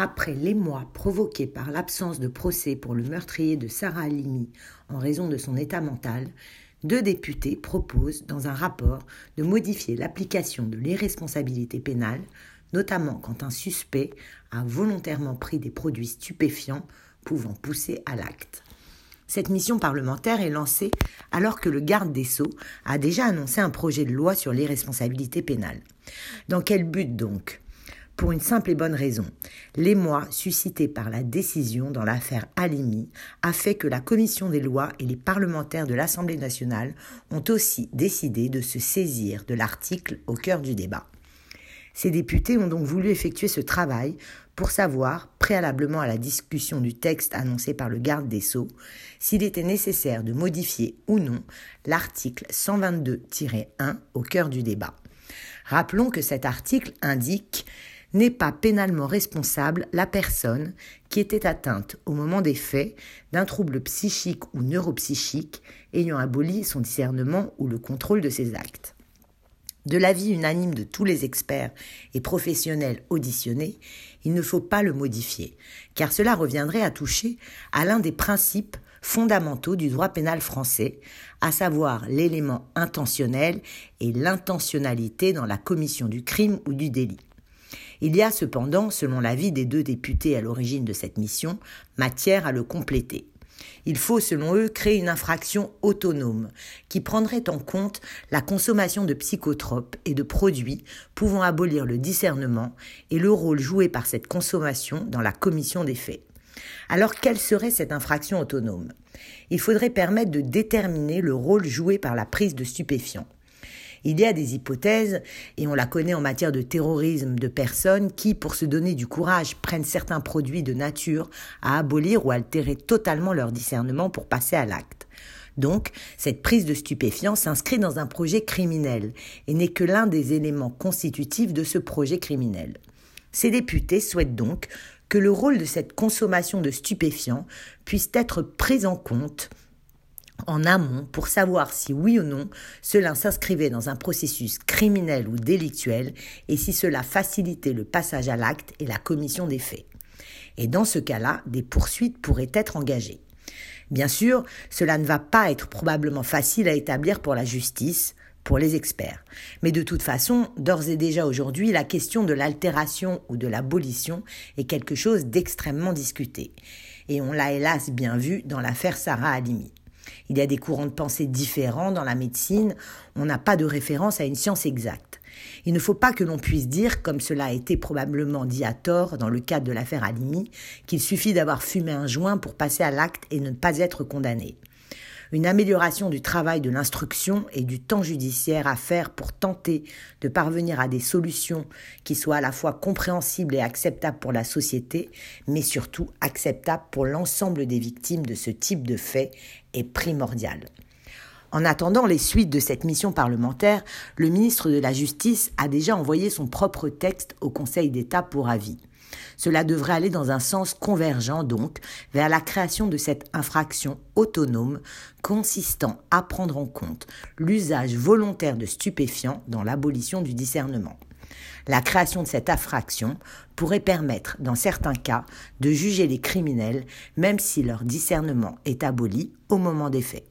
Après l'émoi provoqué par l'absence de procès pour le meurtrier de Sarah Halimi en raison de son état mental, deux députés proposent dans un rapport de modifier l'application de l'irresponsabilité pénale, notamment quand un suspect a volontairement pris des produits stupéfiants pouvant pousser à l'acte. Cette mission parlementaire est lancée alors que le garde des Sceaux a déjà annoncé un projet de loi sur l'irresponsabilité pénale. Dans quel but donc? Pour une simple et bonne raison. L'émoi suscité par la décision dans l'affaire Alimi a fait que la commission des lois et les parlementaires de l'Assemblée nationale ont aussi décidé de se saisir de l'article au cœur du débat. Ces députés ont donc voulu effectuer ce travail pour savoir, préalablement à la discussion du texte annoncé par le garde des sceaux, s'il était nécessaire de modifier ou non l'article 122-1 au cœur du débat. Rappelons que cet article indique n'est pas pénalement responsable la personne qui était atteinte au moment des faits d'un trouble psychique ou neuropsychique ayant aboli son discernement ou le contrôle de ses actes. De l'avis unanime de tous les experts et professionnels auditionnés, il ne faut pas le modifier, car cela reviendrait à toucher à l'un des principes fondamentaux du droit pénal français, à savoir l'élément intentionnel et l'intentionnalité dans la commission du crime ou du délit. Il y a cependant, selon l'avis des deux députés à l'origine de cette mission, matière à le compléter. Il faut, selon eux, créer une infraction autonome qui prendrait en compte la consommation de psychotropes et de produits pouvant abolir le discernement et le rôle joué par cette consommation dans la commission des faits. Alors quelle serait cette infraction autonome? Il faudrait permettre de déterminer le rôle joué par la prise de stupéfiants. Il y a des hypothèses, et on la connaît en matière de terrorisme, de personnes qui, pour se donner du courage, prennent certains produits de nature à abolir ou altérer totalement leur discernement pour passer à l'acte. Donc, cette prise de stupéfiants s'inscrit dans un projet criminel et n'est que l'un des éléments constitutifs de ce projet criminel. Ces députés souhaitent donc que le rôle de cette consommation de stupéfiants puisse être pris en compte en amont pour savoir si oui ou non cela s'inscrivait dans un processus criminel ou délictuel et si cela facilitait le passage à l'acte et la commission des faits. Et dans ce cas-là, des poursuites pourraient être engagées. Bien sûr, cela ne va pas être probablement facile à établir pour la justice, pour les experts. Mais de toute façon, d'ores et déjà aujourd'hui, la question de l'altération ou de l'abolition est quelque chose d'extrêmement discuté. Et on l'a hélas bien vu dans l'affaire Sarah Halimi. Il y a des courants de pensée différents dans la médecine, on n'a pas de référence à une science exacte. Il ne faut pas que l'on puisse dire, comme cela a été probablement dit à tort dans le cadre de l'affaire Alimi, qu'il suffit d'avoir fumé un joint pour passer à l'acte et ne pas être condamné une amélioration du travail de l'instruction et du temps judiciaire à faire pour tenter de parvenir à des solutions qui soient à la fois compréhensibles et acceptables pour la société, mais surtout acceptables pour l'ensemble des victimes de ce type de fait est primordial. En attendant les suites de cette mission parlementaire, le ministre de la Justice a déjà envoyé son propre texte au Conseil d'État pour avis. Cela devrait aller dans un sens convergent donc vers la création de cette infraction autonome consistant à prendre en compte l'usage volontaire de stupéfiants dans l'abolition du discernement. La création de cette infraction pourrait permettre, dans certains cas, de juger les criminels même si leur discernement est aboli au moment des faits.